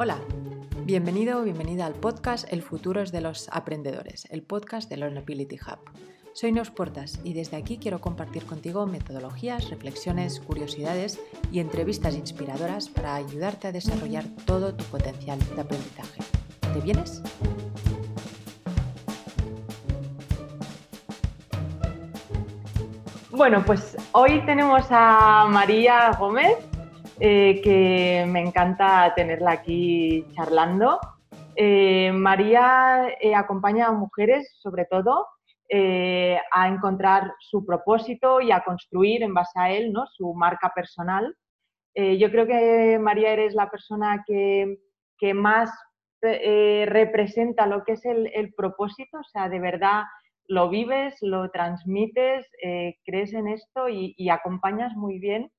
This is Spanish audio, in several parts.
Hola, bienvenido o bienvenida al podcast El futuro es de los aprendedores, el podcast de Learnability Hub. Soy Neus Portas y desde aquí quiero compartir contigo metodologías, reflexiones, curiosidades y entrevistas inspiradoras para ayudarte a desarrollar todo tu potencial de aprendizaje. ¿Te vienes? Bueno, pues hoy tenemos a María Gómez, eh, que me encanta tenerla aquí charlando. Eh, María eh, acompaña a mujeres, sobre todo, a encontrar su propósito y a construir en base a él ¿no? su marca personal. yo creo que María eres la persona que, más representa lo que es el, propósito, o sea, de verdad lo vives, lo transmites, crees en esto y acompañas muy bien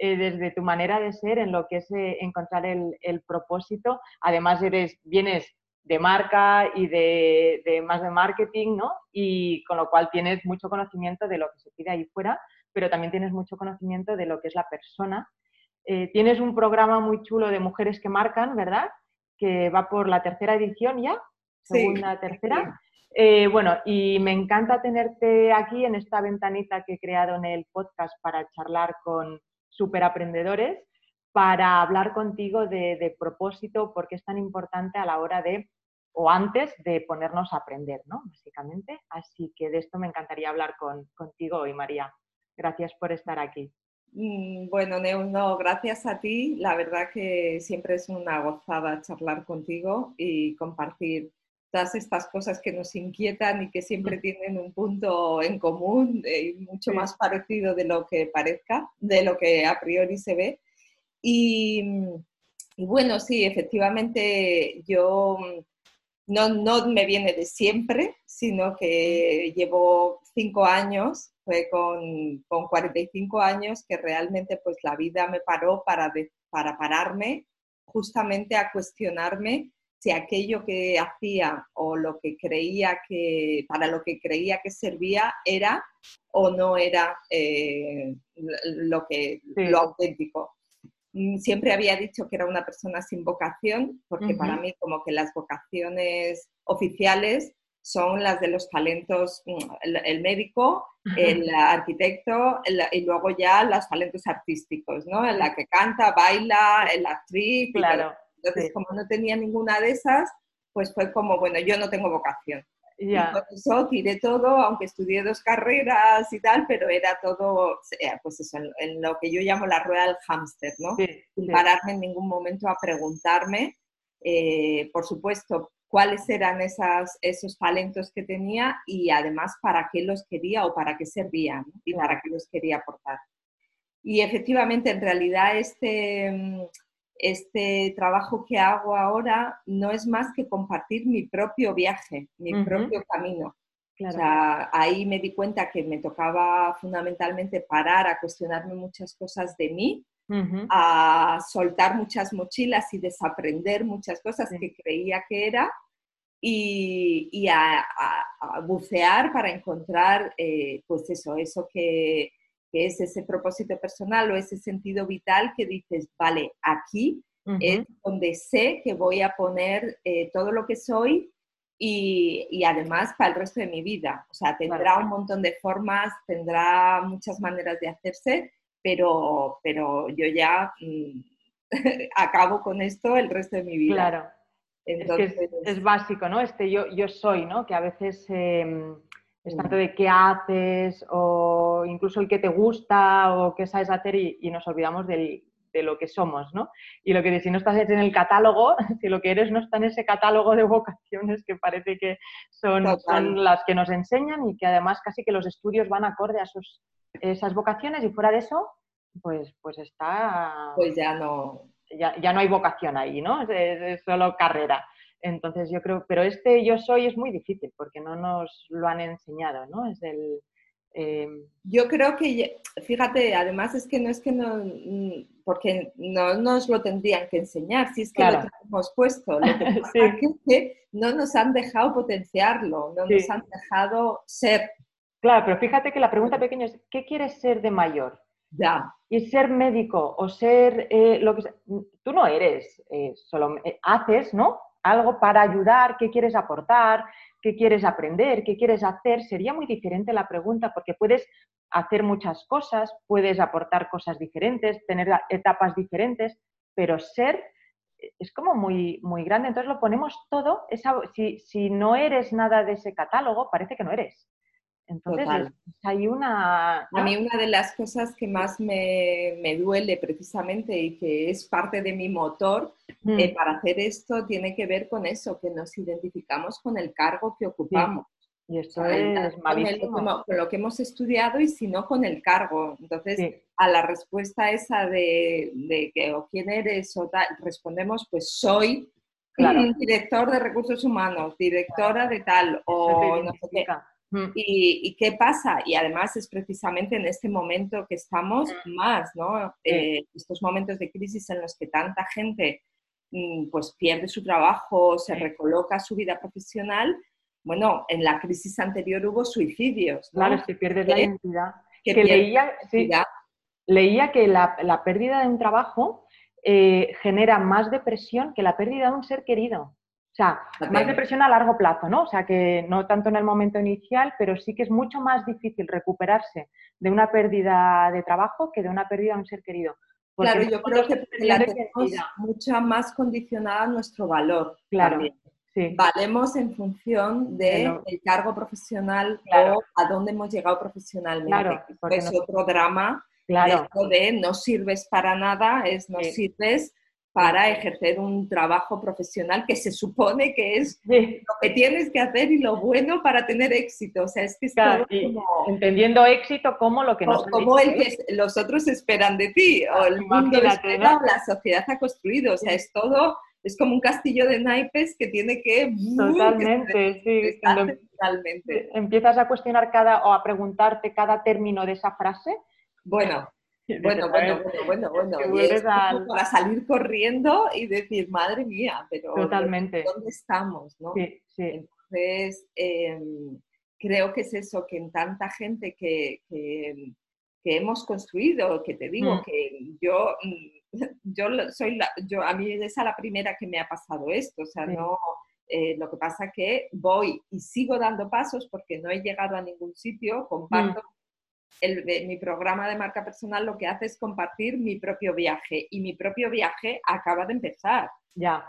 eh, desde tu manera de ser en lo que es eh, encontrar el, propósito. Además, eres, vienes de marca y de, más de marketing, ¿no? Y con lo cual tienes mucho conocimiento de lo que se pide ahí fuera, pero también tienes mucho conocimiento de lo que es la persona. Eh, tienes un programa muy chulo de mujeres que marcan, ¿verdad? Que va por la tercera edición ya, segunda, tercera. bueno, y me encanta tenerte aquí en esta ventanita que he creado en el podcast para charlar con, súper aprendedores para hablar contigo de, propósito, porque es tan importante a la hora de, o antes de ponernos a aprender, ¿no? Básicamente. Así que de esto me encantaría hablar contigo hoy, María. Gracias por estar aquí. Mm, bueno, Neu, no, gracias a ti. La verdad que siempre es una gozada charlar contigo y compartir todas estas cosas que nos inquietan y que siempre tienen un punto en común y mucho más parecido de lo que parezca, de lo que a priori se ve. Y, bueno, sí, efectivamente yo no, no, me viene de siempre, sino que llevo cinco años, fue con, con 45 años que realmente pues la vida me paró para, para pararme justamente a cuestionarme si aquello que hacía o lo que creía que, para lo que creía que servía era o no era eh, lo, que, lo auténtico. Mm, siempre había dicho que era una persona sin vocación, porque para mí como que las vocaciones oficiales son las de los talentos, mm, el, médico, el arquitecto y luego ya los talentos artísticos, ¿no? La que canta, baila, la actriz. Claro. Entonces, como no tenía ninguna de esas, pues fue como, bueno, yo no tengo vocación. Y por eso tiré todo, aunque estudié dos carreras y tal, pero era todo, eh, pues eso, en, lo que yo llamo la rueda del hámster, ¿no? Sin pararme en ningún momento a preguntarme, eh, por supuesto, cuáles eran esas, esos talentos que tenía y además para qué los quería o para qué servían y para qué los quería aportar. Y efectivamente, en realidad, este, mm, este trabajo que hago ahora no es más que compartir mi propio viaje, mi propio camino. ahí me di cuenta que me tocaba fundamentalmente parar a cuestionarme muchas cosas de mí, a soltar muchas mochilas y desaprender muchas cosas que creía que era y, a, bucear para encontrar, eh, pues eso, eso que, que es ese propósito personal o ese sentido vital que dices, vale, aquí es donde sé que voy a poner eh, todo lo que soy y, además para el resto de mi vida. O sea, tendrá un montón de formas, tendrá muchas maneras de hacerse, pero, pero yo ya mm, acabo con esto el resto de mi vida. Claro. Entonces... Es, básico, ¿no? Este yo, yo soy, ¿no? Que a veces... Em, es tanto de qué haces o incluso el que te gusta o qué sabes hacer y, nos olvidamos de lo que somos, ¿no? Y lo que si no estás en el catálogo, si lo que eres no está en ese catálogo de vocaciones que parece que son, las que nos enseñan y que además casi que los estudios van acorde a sus, esas vocaciones y fuera de eso, pues, pues está... Pues ya no... Ya, no hay vocación ahí, ¿no? es solo carrera. Entonces yo creo, pero este yo soy es muy difícil porque no nos lo han enseñado, ¿no? Es el... Em, yo creo que, fíjate, además es que no es que no, mm, porque no nos lo tendrían que enseñar, si es que lo hemos puesto. Lo que es que no nos han dejado potenciarlo, no nos han dejado ser. Claro, pero fíjate que la pregunta pequeña es, ¿qué quieres ser de mayor? Ya. Y ser médico o ser eh, lo que tú no eres, eh, solo eh, haces, ¿no? Algo para ayudar, qué quieres aportar, qué quieres aprender, qué quieres hacer. Sería muy diferente la pregunta porque puedes hacer muchas cosas, puedes aportar cosas diferentes, tener etapas diferentes, pero ser es como muy, muy grande. Entonces lo ponemos todo, si, si no eres nada de ese catálogo, parece que no eres. Entonces, hay una... A mí una de las cosas que más me, me, duele precisamente y que es parte de mi motor mm. eh, para hacer esto tiene que ver con eso, que nos identificamos con el cargo que ocupamos. Y eso es malísimo. Con, lo que hemos estudiado y si no con el cargo. Entonces, a la respuesta esa de, de, que o quién eres o tal, respondemos pues soy director de recursos humanos, directora de tal o no sé qué. ¿Y, qué pasa? Y además es precisamente en este momento que estamos más, ¿no? Eh, estos momentos de crisis en los que tanta gente mm, pues pierde su trabajo, se recoloca su vida profesional. Bueno, en la crisis anterior hubo suicidios. ¿no? Claro, si pierdes la identidad. Que, leía, leía, que la, la, pérdida de un trabajo eh, genera más depresión que la pérdida de un ser querido. O sea, más depresión a largo plazo, ¿no? O sea, que no tanto en el momento inicial, pero sí que es mucho más difícil recuperarse de una pérdida de trabajo que de una pérdida de un ser querido. claro, yo creo que la tenemos mucha más condicionada nuestro valor. Claro. Sí. Valemos en función del cargo profesional o a dónde hemos llegado profesionalmente. Claro, es otro drama. Claro. de no sirves para nada, es no sirves para ejercer un trabajo profesional que se supone que es lo que tienes que hacer y lo bueno para tener éxito. O sea, es que es como, Entendiendo éxito como lo que nos Como el que los otros esperan de ti, o el mundo espera, la sociedad ha construido. O sea, es todo, es como un castillo de naipes que tiene que... Totalmente, sí. Totalmente. Empiezas a cuestionar cada, o a preguntarte cada término de esa frase. Bueno, bueno, bueno, bueno, bueno, bueno. Para salir corriendo y decir, madre mía, pero Totalmente. ¿dónde estamos? ¿no? Sí, sí. Entonces, em, creo que es eso, que en tanta gente que, que, hemos construido, que te digo, mm. que yo, mm, yo soy la, yo, a mí es a la primera que me ha pasado esto, o sea, no... Eh, lo que pasa que voy y sigo dando pasos porque no he llegado a ningún sitio, comparto mm mi programa de marca personal lo que hace es compartir mi propio viaje y mi propio viaje acaba de empezar. Ya.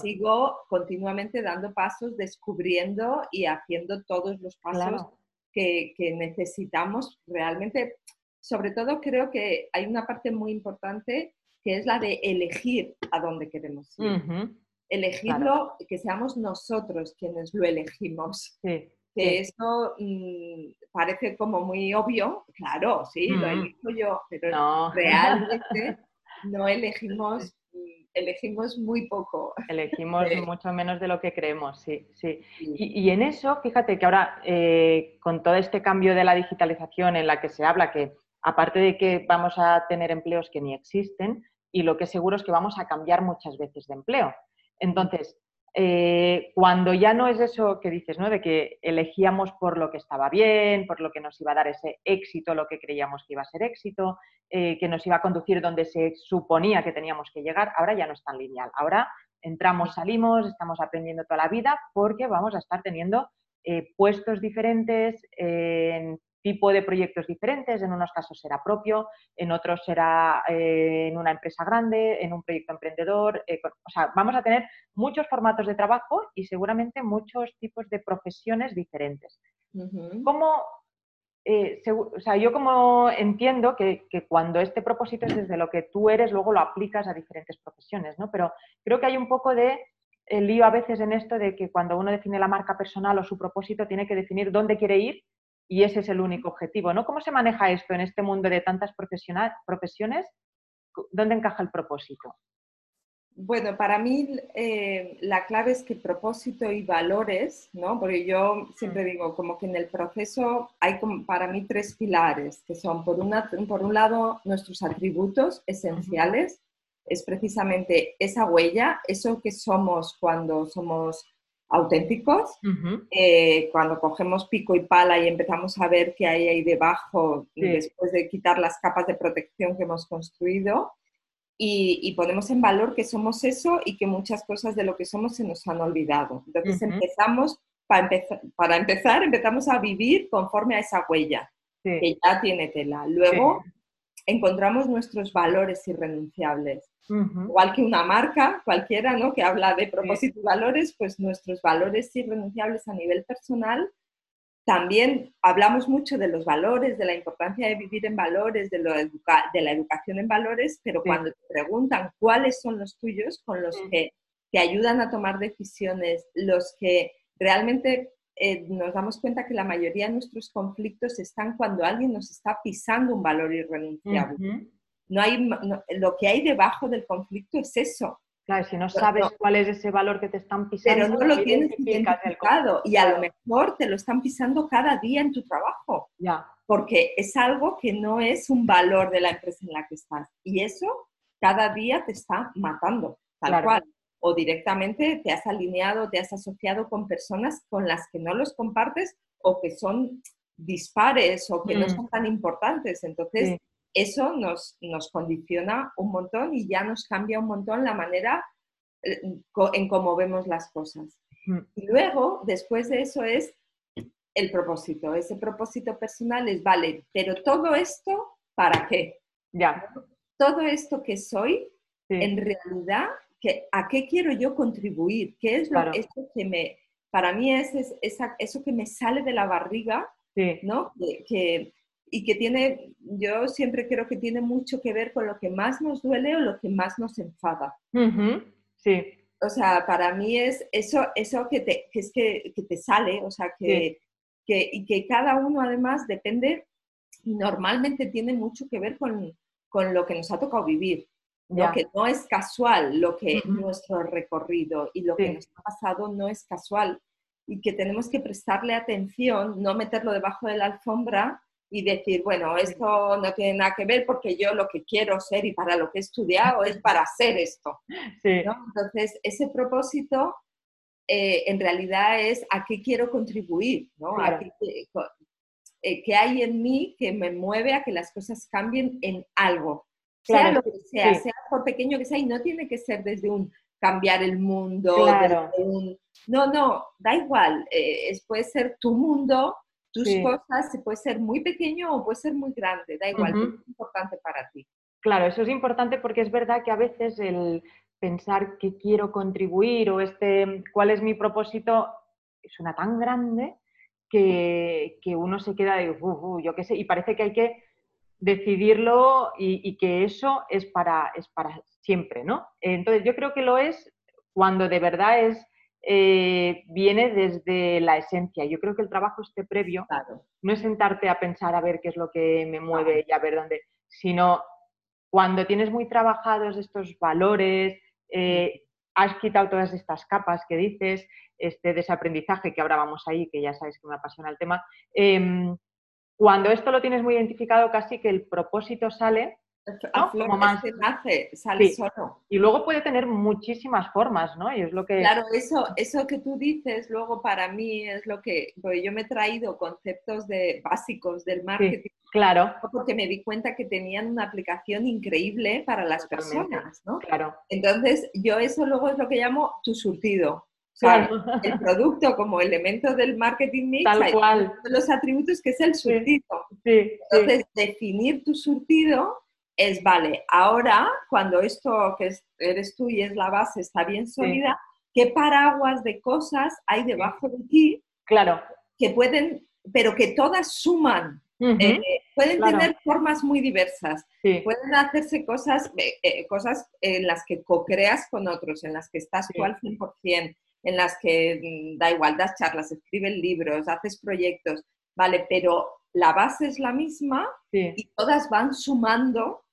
Sigo continuamente dando pasos, descubriendo y haciendo todos los pasos que, necesitamos realmente. Sobre todo creo que hay una parte muy importante que es la de elegir a dónde queremos ir. Elegirlo, que seamos nosotros quienes lo elegimos. Sí que eso mm, parece como muy obvio, claro, sí, lo elijo yo, pero realmente no elegimos, mm, elegimos muy poco. Elegimos mucho menos de lo que creemos, sí, sí. Y, en eso, fíjate que ahora, eh, con todo este cambio de la digitalización en la que se habla, que aparte de que vamos a tener empleos que ni existen, y lo que seguro es que vamos a cambiar muchas veces de empleo. Entonces, eh, cuando ya no es eso que dices, ¿no? De que elegíamos por lo que estaba bien, por lo que nos iba a dar ese éxito, lo que creíamos que iba a ser éxito, eh, que nos iba a conducir donde se suponía que teníamos que llegar, ahora ya no es tan lineal. Ahora entramos, salimos, estamos aprendiendo toda la vida porque vamos a estar teniendo eh, puestos diferentes, en tipo de proyectos diferentes, en unos casos será propio, en otros será eh, en una empresa grande, en un proyecto emprendedor. Eh, o sea, vamos a tener muchos formatos de trabajo y seguramente muchos tipos de profesiones diferentes. Eh, o sea, yo como entiendo que, que, cuando este propósito es desde lo que tú eres, luego lo aplicas a diferentes profesiones, ¿no? Pero creo que hay un poco de el lío a veces en esto de que cuando uno define la marca personal o su propósito, tiene que definir dónde quiere ir y ese es el único objetivo, ¿no? ¿Cómo se maneja esto en este mundo de tantas profesiones? ¿Dónde encaja el propósito? Bueno, para mí eh, la clave es que propósito y valores, ¿no? Porque yo siempre digo, como que en el proceso hay para mí tres pilares, que son, por, una, por un lado, nuestros atributos esenciales, es precisamente esa huella, eso que somos cuando somos auténticos. Eh, cuando cogemos pico y pala y empezamos a ver qué hay ahí debajo, después de quitar las capas de protección que hemos construido, y, ponemos en valor que somos eso y que muchas cosas de lo que somos se nos han olvidado. Entonces empezamos, para, empezar, para empezar, empezamos a vivir conforme a esa huella, que ya tiene tela. Luego encontramos nuestros valores irrenunciables. Igual que una marca cualquiera, ¿no? Que habla de propósito y valores, pues nuestros valores irrenunciables a nivel personal. También hablamos mucho de los valores, de la importancia de vivir en valores, de, lo de la educación en valores, pero cuando te preguntan cuáles son los tuyos, con los que te ayudan a tomar decisiones, los que realmente eh, nos damos cuenta que la mayoría de nuestros conflictos están cuando alguien nos está pisando un valor irrenunciable. no hay, lo que hay debajo del conflicto es eso. Claro, si no sabes cuál es ese valor que te están pisando. Pero no lo tienes identificado y a lo mejor te lo están pisando cada día en tu trabajo. Ya. Porque es algo que no es un valor de la empresa en la que estás. Y eso cada día te está matando, tal cual o directamente te has alineado, te has asociado con personas con las que no los compartes o que son dispares o que no mm. son tan importantes. Entonces, eso nos, nos condiciona un montón y ya nos cambia un montón la manera eh, en cómo vemos las cosas. Y luego, después de eso es el propósito. Ese propósito personal es, vale, pero todo esto, ¿para qué? Ya. Todo esto que soy, en realidad a qué quiero yo contribuir, qué es lo que me, para mí es, eso que me sale de la barriga, ¿no? Que, y que tiene, yo siempre creo que tiene mucho que ver con lo que más nos duele o lo que más nos enfada. Sí. O sea, para mí es eso, eso que, te, que es que, que, te sale, o sea, que, que, y que cada uno además depende, normalmente tiene mucho que ver con, con lo que nos ha tocado vivir. Lo que no es casual, lo que nuestro recorrido y lo que nos ha pasado no es casual y que tenemos que prestarle atención, no meterlo debajo de la alfombra y decir, bueno, esto no tiene nada que ver porque yo lo que quiero ser y para lo que he estudiado es para hacer esto. Entonces, ese propósito eh, en realidad es a qué quiero contribuir, ¿no? Eh, qué, hay en mí que me mueve a que las cosas cambien en algo sea lo que sea, sea por pequeño que sea, y no tiene que ser desde un cambiar el mundo, no, no, da igual, eh, puede ser tu mundo, tus cosas, puede ser muy pequeño o puede ser muy grande, da igual, es importante para ti. Claro, eso es importante porque es verdad que a veces el pensar que quiero contribuir o este, cuál es mi propósito, suena tan grande que, uno se queda de, yo qué sé, y parece que hay que decidirlo y, que eso es para, es para siempre, ¿no? Entonces yo creo que lo es cuando de verdad es, eh, viene desde la esencia. Yo creo que el trabajo este previo no es sentarte a pensar a ver qué es lo que me mueve y a ver dónde, sino cuando tienes muy trabajados estos valores, eh, has quitado todas estas capas que dices, este desaprendizaje que ahora vamos ahí, que ya sabes que me apasiona el tema, em, cuando esto lo tienes muy identificado, casi que el propósito sale como más nace, sale solo. Y luego puede tener muchísimas formas, ¿no? Y es lo que... Claro, eso, eso que tú dices, luego para mí es lo que, yo me he traído conceptos de, básicos del marketing. claro. Porque me di cuenta que tenían una aplicación increíble para las personas, ¿no? Claro. Entonces, yo eso luego es lo que llamo tu surtido el producto como elemento del marketing mix, Tal cual. los atributos que es el surtido. Entonces, definir tu surtido es, vale, ahora cuando esto que eres tú y es la base está bien sólida, ¿qué paraguas de cosas hay debajo de ti? Claro. Que pueden, pero que todas suman. Eh, pueden tener formas muy diversas. Pueden hacerse cosas, eh, eh, cosas en las que co-creas con otros, en las que estás tú al 100% en las que mm, da igual, das charlas, escribes libros, haces proyectos, ¿vale? Pero la base es la misma y todas van sumando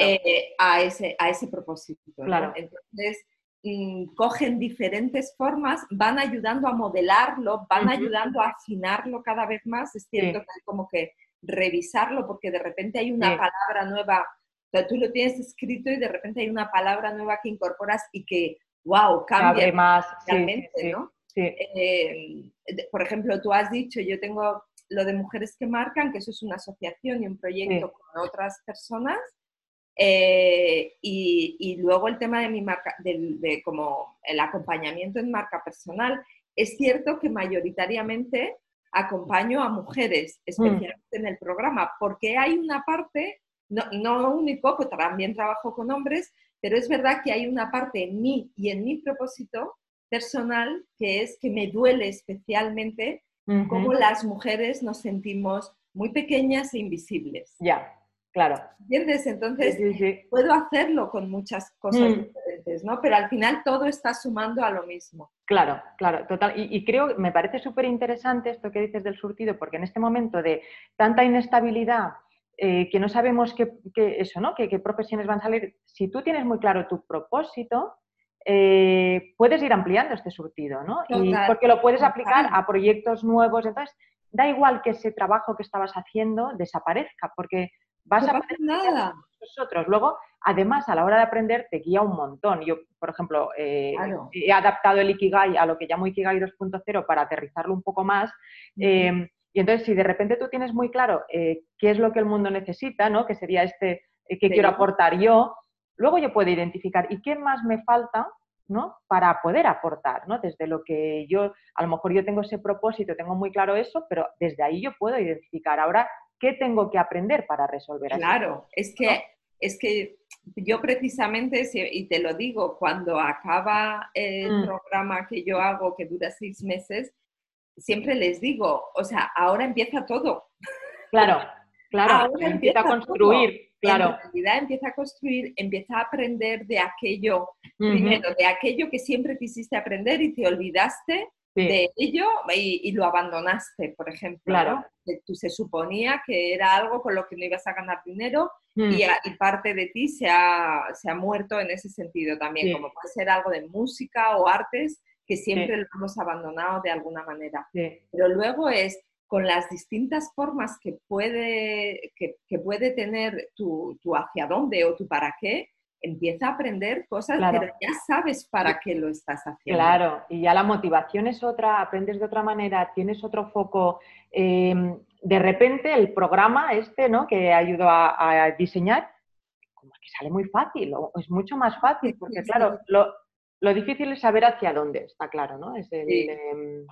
eh, a, ese, a ese propósito. Entonces, mm, cogen diferentes formas, van ayudando a modelarlo, van ayudando a afinarlo cada vez más. Es cierto que hay como que revisarlo porque de repente hay una palabra nueva, o sea, tú lo tienes escrito y de repente hay una palabra nueva que incorporas y que wow, cambia más realmente, ¿no? Eh, por ejemplo, tú has dicho, yo tengo lo de Mujeres que Marcan, que eso es una asociación y un proyecto con otras personas. Eh, y, luego el tema de mi marca, de, como el acompañamiento en marca personal. Es cierto que mayoritariamente acompaño a mujeres, mm. especialmente en el programa, porque hay una parte, no, no único, pues también trabajo con hombres, pero es verdad que hay una parte en mí y en mi propósito personal que es que me duele especialmente cómo las mujeres nos sentimos muy pequeñas e invisibles. Ya, claro. ¿Entiendes? Entonces, puedo hacerlo con muchas cosas mm. diferentes, ¿no? Pero al final todo está sumando a lo mismo. Claro, claro, total. Y, creo, me parece súper interesante esto que dices del surtido, porque en este momento de tanta inestabilidad, eh, que no sabemos qué, eso, ¿no? qué profesiones van a salir, si tú tienes muy claro tu propósito, eh, puedes ir ampliando este surtido, ¿no? y porque lo puedes aplicar a proyectos nuevos. Entonces, da igual que ese trabajo que estabas haciendo desaparezca, porque vas a poder nada. nosotros. Luego, además, a la hora de aprender, te guía un montón. Yo, por ejemplo, eh, he adaptado el Ikigai a lo que llamo Ikigai 2.0 para aterrizarlo un poco más. Y entonces, si de repente tú tienes muy claro eh, qué es lo que el mundo necesita, ¿no? Que sería este, qué quiero aportar yo, Luego yo puedo identificar, ¿y qué más me falta? ¿no? para poder aportar, ¿no? Desde lo que yo, a lo mejor yo tengo ese propósito, tengo muy claro eso, pero desde ahí yo puedo identificar ahora qué tengo que aprender para resolver eso. Claro, es que, es que yo precisamente, y te lo digo, cuando acaba el mm. programa que yo hago, que dura seis meses, siempre les digo, o sea, ahora empieza todo. Claro, claro, ahora empieza, a construir. Claro. En realidad empieza a construir, empieza a aprender de aquello, primero, de aquello que siempre quisiste aprender y te olvidaste de ello y, lo abandonaste, por ejemplo. Claro. Tú se suponía que era algo con lo que no ibas a ganar dinero mm. y, parte de ti se ha, se ha, muerto en ese sentido también, como puede ser algo de música o artes que siempre lo hemos abandonado de alguna manera. Pero luego es con las distintas formas que puede, que, puede tener tu, hacia dónde o tu para qué, empieza a aprender cosas, pero ya sabes para qué lo estás haciendo. Claro, y ya la motivación es otra, aprendes de otra manera, tienes otro foco. Em, de repente el programa este, ¿no? Que ayudó a, diseñar, como que sale muy fácil, o es mucho más fácil, porque claro, lo, difícil es saber hacia dónde, está claro, ¿no? Es em,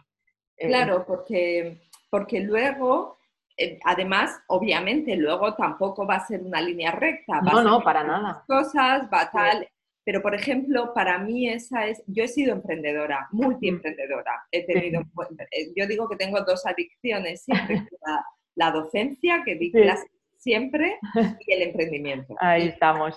claro, porque porque luego, eh, además, obviamente, luego tampoco va a ser una línea recta. no, no, para nada. Cosas, va tal. Pero, por ejemplo, para mí esa es, yo he sido emprendedora, multiemprendedora. He tenido, eh, yo digo que tengo dos adicciones, siempre la, docencia, que di clases siempre y el emprendimiento. Ahí estamos.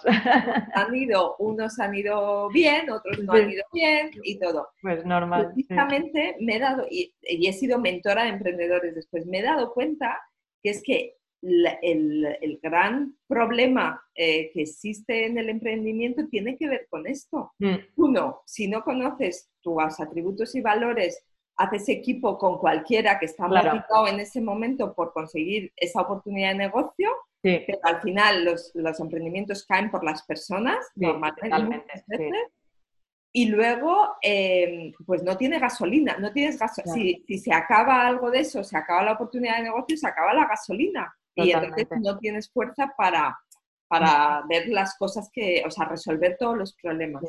Han ido, unos han ido bien, otros no han ido bien y todo. Pues normal. Precisamente me he dado, y, he sido mentora de emprendedores después, me he dado cuenta que es que el, gran problema eh, que existe en el emprendimiento tiene que ver con esto. Mm. Uno, si no conoces tus atributos y valores haces equipo con cualquiera que está motivado en ese momento por conseguir esa oportunidad de negocio, pero al final los, los, emprendimientos caen por las personas, normalmente. Y luego, em, pues no tiene gasolina, no tienes gasolina. Si, si, se acaba algo de eso, se acaba la oportunidad de negocio, se acaba la gasolina. Y entonces no tienes fuerza para, para ver las cosas que, o sea, resolver todos los problemas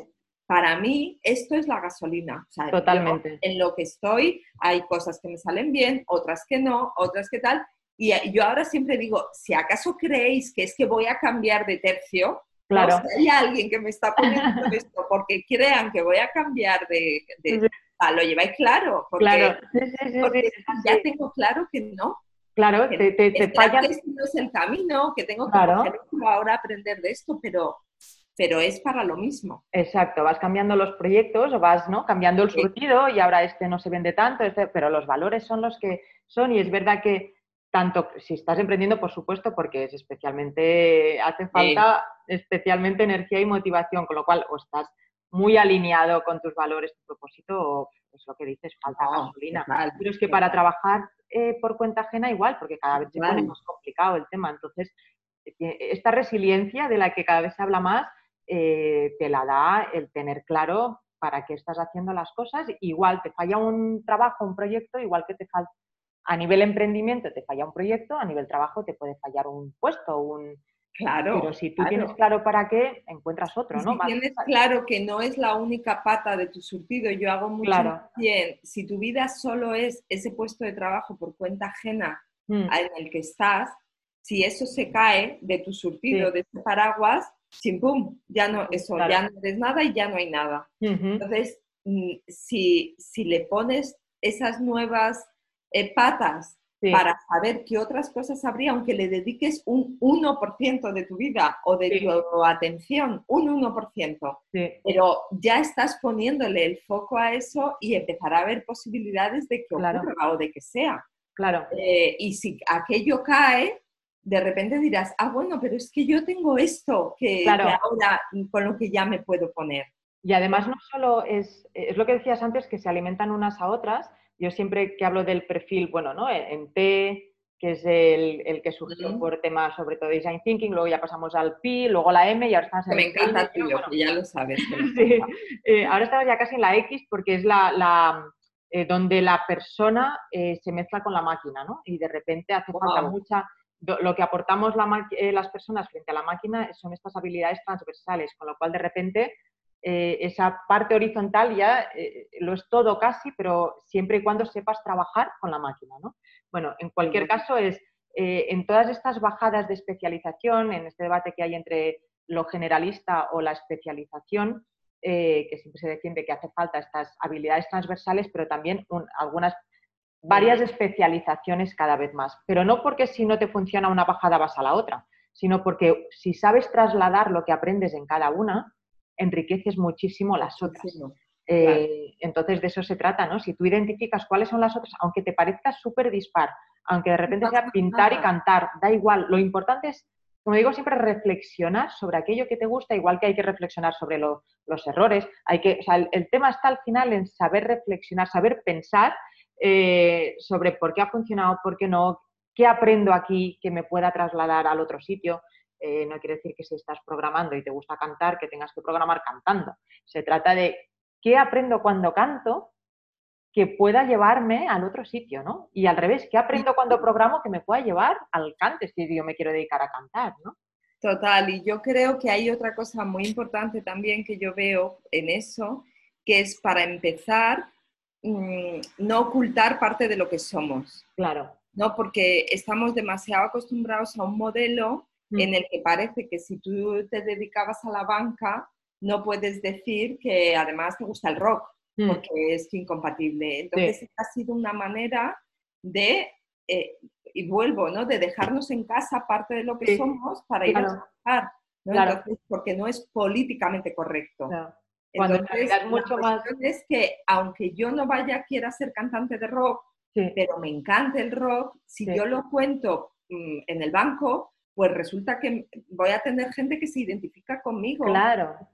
para mí esto es la gasolina. Totalmente. en lo que estoy hay cosas que me salen bien, otras que no, otras que tal. Y yo ahora siempre digo, si acaso creéis que es que voy a cambiar de tercio, claro. si hay alguien que me está poniendo esto porque crean que voy a cambiar de... lo lleváis claro, porque, claro. ya tengo claro que no. Claro, te, te, te falla. Que este no es el camino, que tengo que ahora aprender de esto, pero pero es para lo mismo. Exacto, vas cambiando los proyectos o vas ¿no? cambiando el surtido y ahora este no se vende tanto, este, pero los valores son los que son y es verdad que tanto si estás emprendiendo, por supuesto, porque es especialmente, hace falta especialmente energía y motivación, con lo cual o estás muy alineado con tus valores, tu propósito, o es lo que dices, falta gasolina. pero es que para trabajar eh, por cuenta ajena igual, porque cada vez se pone más complicado el tema. Entonces, eh, esta resiliencia de la que cada vez se habla más, eh, te la da el tener claro para qué estás haciendo las cosas. Igual te falla un trabajo, un proyecto, igual que te falta a nivel emprendimiento te falla un proyecto, a nivel trabajo te puede fallar un puesto, un... Claro. Pero si tú tienes claro para qué, encuentras otro, ¿no? Si tienes claro que no es la única pata de tu surtido, yo hago mucho bien. Si tu vida solo es ese puesto de trabajo por cuenta ajena mm. en el que estás, si eso se cae de tu surtido, de ese paraguas, sin pum, ya no, eso, ya no eres nada y ya no hay nada. Entonces, mm, si, si le pones esas nuevas eh, patas para saber qué otras cosas habría, aunque le dediques un 1% de tu vida o de tu atención, un 1%, pero ya estás poniéndole el foco a eso y empezará a haber posibilidades de que ocurra o de que sea. Claro. Eh, y si aquello cae, de repente dirás, ah, bueno, pero es que yo tengo esto que, ahora con lo que ya me puedo poner. Y además no solo es, es lo que decías antes, que se alimentan unas a otras, yo siempre que hablo del perfil, bueno, ¿no? En T, que es el, que surgió por temas sobre todo design thinking, luego ya pasamos al P, luego la M y ahora estamos en Me encanta tuyo, ya lo sabes. sí, eh, ahora estamos ya casi en la X porque es la, eh, donde la persona eh, se mezcla con la máquina, ¿no? Y de repente hace falta mucha... Lo que aportamos las personas frente a la máquina son estas habilidades transversales, con lo cual de repente eh, esa parte horizontal ya eh, lo es todo casi, pero siempre y cuando sepas trabajar con la máquina. ¿no? Bueno, en cualquier caso es eh, en todas estas bajadas de especialización, en este debate que hay entre lo generalista o la especialización, que siempre se defiende que hace falta estas habilidades transversales, pero también algunas varias especializaciones cada vez más. Pero no porque si no te funciona una bajada vas a la otra, sino porque si sabes trasladar lo que aprendes en cada una, enriqueces muchísimo las otras. Eh, entonces, de eso se trata, ¿no? Si tú identificas cuáles son las otras, aunque te parezca súper dispar, aunque de repente sea pintar y cantar, da igual. Lo importante es, como digo siempre, reflexionar sobre aquello que te gusta, igual que hay que reflexionar sobre los errores. Hay que, el, tema está al final en saber reflexionar, saber pensar eh, sobre por qué ha funcionado, por qué no, qué aprendo aquí que me pueda trasladar al otro sitio. Eh, no quiere decir que si estás programando y te gusta cantar, que tengas que programar cantando. Se trata de qué aprendo cuando canto que pueda llevarme al otro sitio, ¿no? Y al revés, ¿qué aprendo cuando programo que me pueda llevar al cante si yo me quiero dedicar a cantar, ¿no? Total, y yo creo que hay otra cosa muy importante también que yo veo en eso, que es para empezar, mm, no ocultar parte de lo que somos. Claro. ¿no? Porque estamos demasiado acostumbrados a un modelo Mm. en el que parece que si tú te dedicabas a la banca, no puedes decir que además te gusta el rock, mm. porque es incompatible. Entonces, ha sido una manera de, eh, y vuelvo, ¿no? De dejarnos en casa parte de lo que somos para ir a trabajar. porque no es políticamente correcto. Entonces, mucho más... es que aunque yo no vaya, quiera ser cantante de rock, pero me encanta el rock, si yo lo cuento mm, en el banco, pues resulta que voy a tener gente que se identifica conmigo,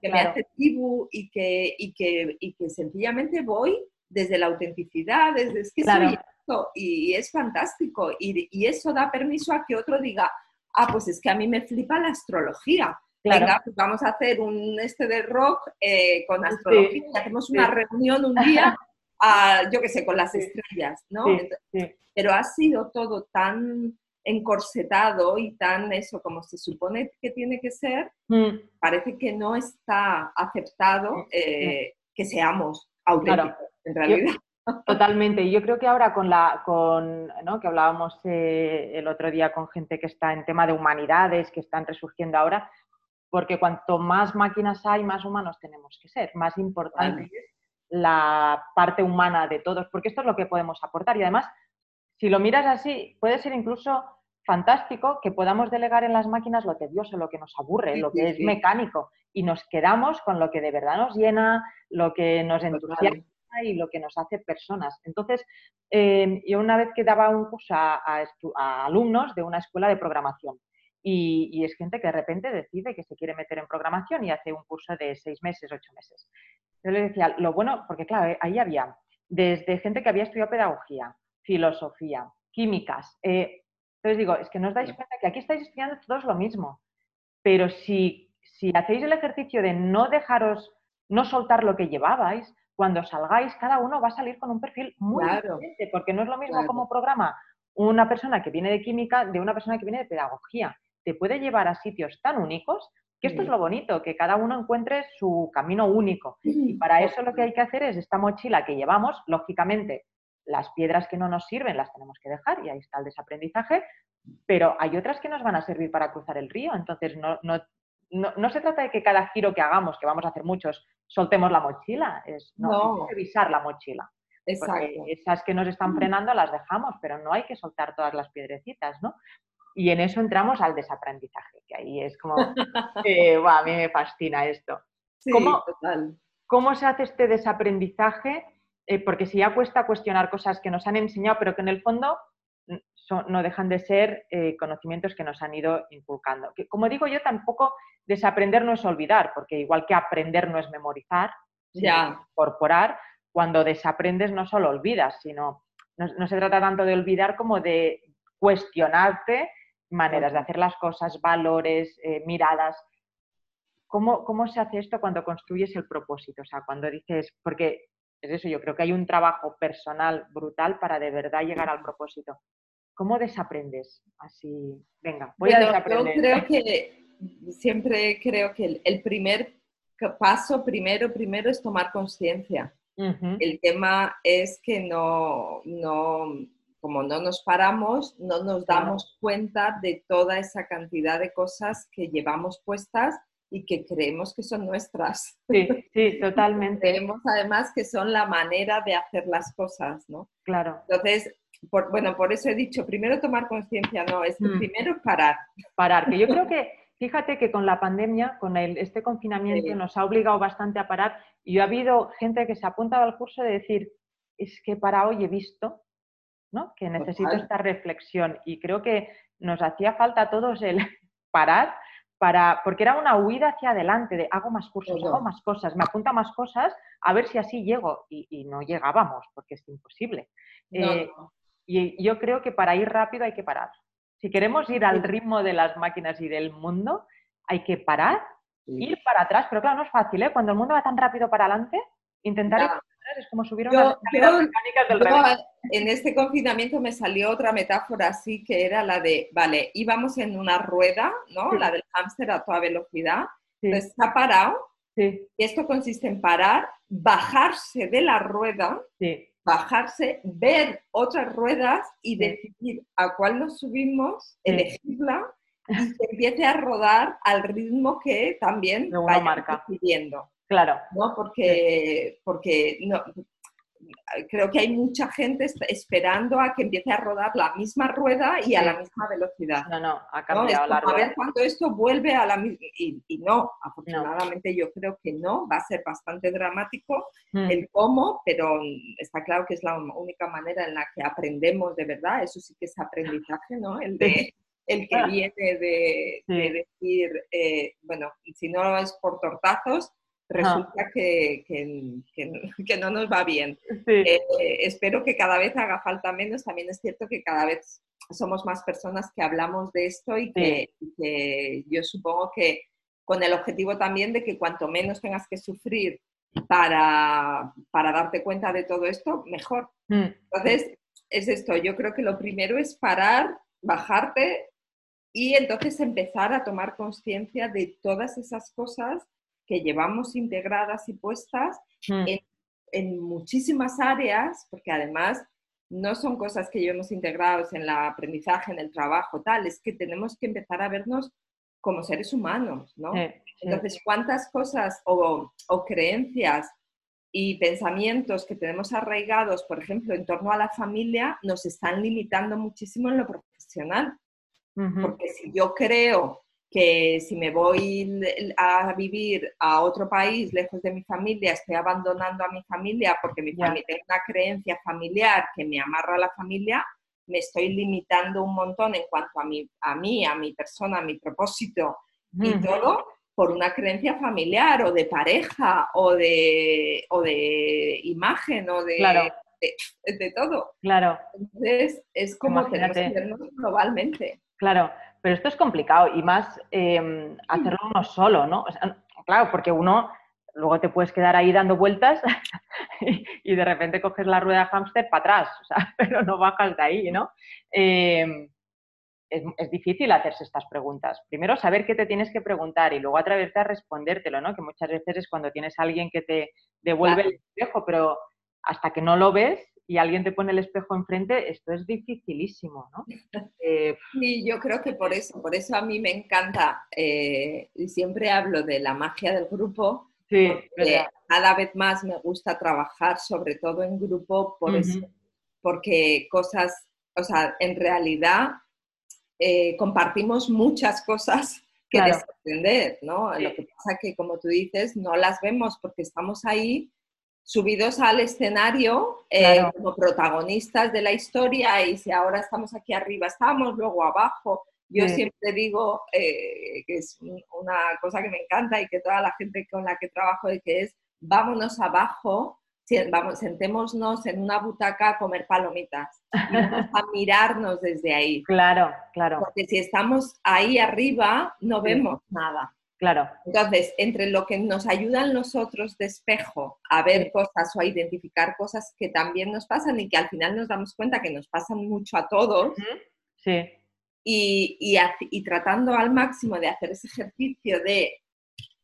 que me hace tribu y que, y, que, y que sencillamente voy desde la autenticidad, desde es que soy esto, y, es fantástico. Y, y, eso da permiso a que otro diga, ah, pues es que a mí me flipa la astrología. Venga, pues vamos a hacer un este de rock eh, con astrología, y hacemos una reunión un día, yo qué sé, con las estrellas, ¿no? pero ha sido todo tan encorsetado y tan eso como se supone que tiene que ser, mm. parece que no está aceptado eh, que seamos auténticos en realidad. totalmente. Y yo creo que ahora con la, con, ¿no? que hablábamos eh, el otro día con gente que está en tema de humanidades, que están resurgiendo ahora, porque cuanto más máquinas hay, más humanos tenemos que ser, más importante es la parte humana de todos, porque esto es lo que podemos aportar. Y además, si lo miras así, puede ser incluso fantástico que podamos delegar en las máquinas lo tedioso, lo que nos aburre, lo que es mecánico, y nos quedamos con lo que de verdad nos llena, lo que nos entusiasma y lo que nos hace personas. Entonces, em, yo una vez que daba un curso a, alumnos de una escuela de programación, y, es gente que de repente decide que se quiere meter en programación y hace un curso de seis meses, ocho meses. Yo les decía, lo bueno, porque claro, ahí había desde gente que había estudiado pedagogía, filosofía, químicas, eh, entonces digo, es que no os dais cuenta que aquí estáis estudiando todos lo mismo, pero si, si hacéis el ejercicio de no dejaros no soltar lo que llevabais, cuando salgáis, cada uno va a salir con un perfil muy diferente, porque no es lo mismo como programa una persona que viene de química de una persona que viene de pedagogía. Te puede llevar a sitios tan únicos que esto es lo bonito, que cada uno encuentre su camino único. Y para eso lo que hay que hacer es esta mochila que llevamos, lógicamente, las piedras que no nos sirven las tenemos que dejar y ahí está el desaprendizaje, pero hay otras que nos van a servir para cruzar el río. Entonces, no, no, se trata de que cada giro que hagamos, que vamos a hacer muchos, soltemos la mochila, es, no, revisar la mochila. Exacto. esas que nos están frenando las dejamos, pero no hay que soltar todas las piedrecitas, ¿no? Y en eso entramos al desaprendizaje, que ahí es como, eh, a mí me fascina esto. ¿Cómo, ¿Cómo se hace este desaprendizaje? Eh, porque si ya cuesta cuestionar cosas que nos han enseñado, pero que en el fondo no dejan de ser eh, conocimientos que nos han ido inculcando. Que, como digo yo, tampoco desaprender no es olvidar, porque igual que aprender no es memorizar, ya. incorporar, cuando desaprendes no solo olvidas, sino no, se trata tanto de olvidar como de cuestionarte maneras de hacer las cosas, valores, eh, miradas. ¿Cómo, ¿Cómo se hace esto cuando construyes el propósito? O sea, cuando dices, porque es eso, yo creo que hay un trabajo personal brutal para de verdad llegar al propósito. ¿Cómo desaprendes? Así, venga, voy a desaprender. Yo creo que siempre creo que el, primer paso, primero, primero es tomar conciencia. El tema es que no, no, como no nos paramos, no nos damos cuenta de toda esa cantidad de cosas que llevamos puestas y que creemos que son nuestras. Sí, sí, totalmente. creemos además que son la manera de hacer las cosas, ¿no? Claro. Entonces, bueno, por eso he dicho, primero tomar conciencia, no, es mm. primero parar. Parar, que yo creo que, fíjate que con la pandemia, con el, este confinamiento nos ha obligado bastante a parar y ha habido gente que se ha apuntado al curso de decir, es que para hoy he visto ¿no? que necesito esta reflexión y creo que nos hacía falta a todos el parar para, porque era una huida hacia adelante de hago más cursos, hago más cosas, me apunta más cosas, a ver si así llego y, no llegábamos porque es imposible. Eh, y yo creo que para ir rápido hay que parar. Si queremos ir al ritmo de las máquinas y del mundo, hay que parar, ir para atrás, pero claro, no es fácil, ¿eh? Cuando el mundo va tan rápido para adelante, intentar es como subir unas mecánicas del En este confinamiento me salió otra metáfora así, que era la de, vale, íbamos en una rueda, ¿no? La del hámster a toda velocidad, entonces está parado, y esto consiste en parar, bajarse de la rueda, bajarse, ver otras ruedas y decidir a cuál nos subimos, elegirla y que empiece a rodar al ritmo que también vaya marca. Claro. ¿no? Porque, porque no, creo que hay mucha gente esperando a que empiece a rodar la misma rueda y a la misma velocidad. No, no, ha cambiado la rueda. A ver cuando esto vuelve a la misma... Y, no, afortunadamente yo creo que no, va a ser bastante dramático mm. el cómo, pero está claro que es la única manera en la que aprendemos de verdad, eso sí que es aprendizaje, ¿no? El de... El que viene de, decir, eh, bueno, si no es por tortazos, resulta que, que, no nos va bien. Eh, espero que cada vez haga falta menos. También es cierto que cada vez somos más personas que hablamos de esto y que, yo supongo que con el objetivo también de que cuanto menos tengas que sufrir para, para darte cuenta de todo esto, mejor. Mm. Entonces, es esto. Yo creo que lo primero es parar, bajarte y entonces empezar a tomar conciencia de todas esas cosas que llevamos integradas y puestas mm. en, muchísimas áreas, porque además no son cosas que llevemos integrados en el aprendizaje, en el trabajo, tal, es que tenemos que empezar a vernos como seres humanos, ¿no? Entonces, ¿cuántas cosas o, o, creencias y pensamientos que tenemos arraigados, por ejemplo, en torno a la familia, nos están limitando muchísimo en lo profesional? Porque si yo creo que si me voy a vivir a otro país lejos de mi familia, estoy abandonando a mi familia porque mi familia tiene una creencia familiar que me amarra a la familia, me estoy limitando un montón en cuanto a mi, a mí, a mi persona, a mi propósito y todo por una creencia familiar o de pareja o de, o de imagen o de, de, todo. Claro. Entonces es como tenemos que vernos globalmente. Claro, pero esto es complicado y más em, hacerlo uno solo, ¿no? claro, porque uno luego te puedes quedar ahí dando vueltas y de repente coges la rueda de hámster para atrás, o sea, pero no bajas de ahí, ¿no? Em, es, difícil hacerse estas preguntas. Primero, saber qué te tienes que preguntar y luego atreverte a respondértelo, ¿no? Que muchas veces es cuando tienes a alguien que te devuelve el espejo, pero hasta que no lo ves y alguien te pone el espejo enfrente, esto es dificilísimo, ¿no? Eh, sí, yo creo que por eso, por eso a mí me encanta, eh, y siempre hablo de la magia del grupo, sí, cada vez más me gusta trabajar, sobre todo en grupo, por eso, porque cosas, o sea, en realidad eh, compartimos muchas cosas que desaprender, ¿no? Lo que pasa que, como tú dices, no las vemos porque estamos ahí subidos al escenario eh, como protagonistas de la historia y si ahora estamos aquí arriba, estamos luego abajo. Yo siempre digo eh, que es una cosa que me encanta y que toda la gente con la que trabajo de que es vámonos abajo vamos, sentémonos en una butaca a comer palomitas y vamos a mirarnos desde ahí. Claro, claro. Porque si estamos ahí arriba, no vemos nada. Claro. Entonces, entre lo que nos ayudan nosotros de espejo a ver cosas o a identificar cosas que también nos pasan y que al final nos damos cuenta que nos pasan mucho a todos. Sí. Y, y, y tratando al máximo de hacer ese ejercicio de,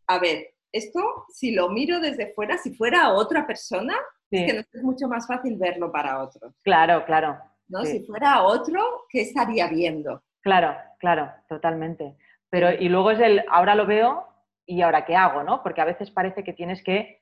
a ver, esto, si lo miro desde fuera, si fuera otra persona, es que es mucho más fácil verlo para otros. Claro, claro. ¿no? Si fuera otro, ¿qué estaría viendo? Claro, claro, totalmente. Pero, y luego es el, ahora lo veo y ahora qué hago, ¿no? Porque a veces parece que tienes que,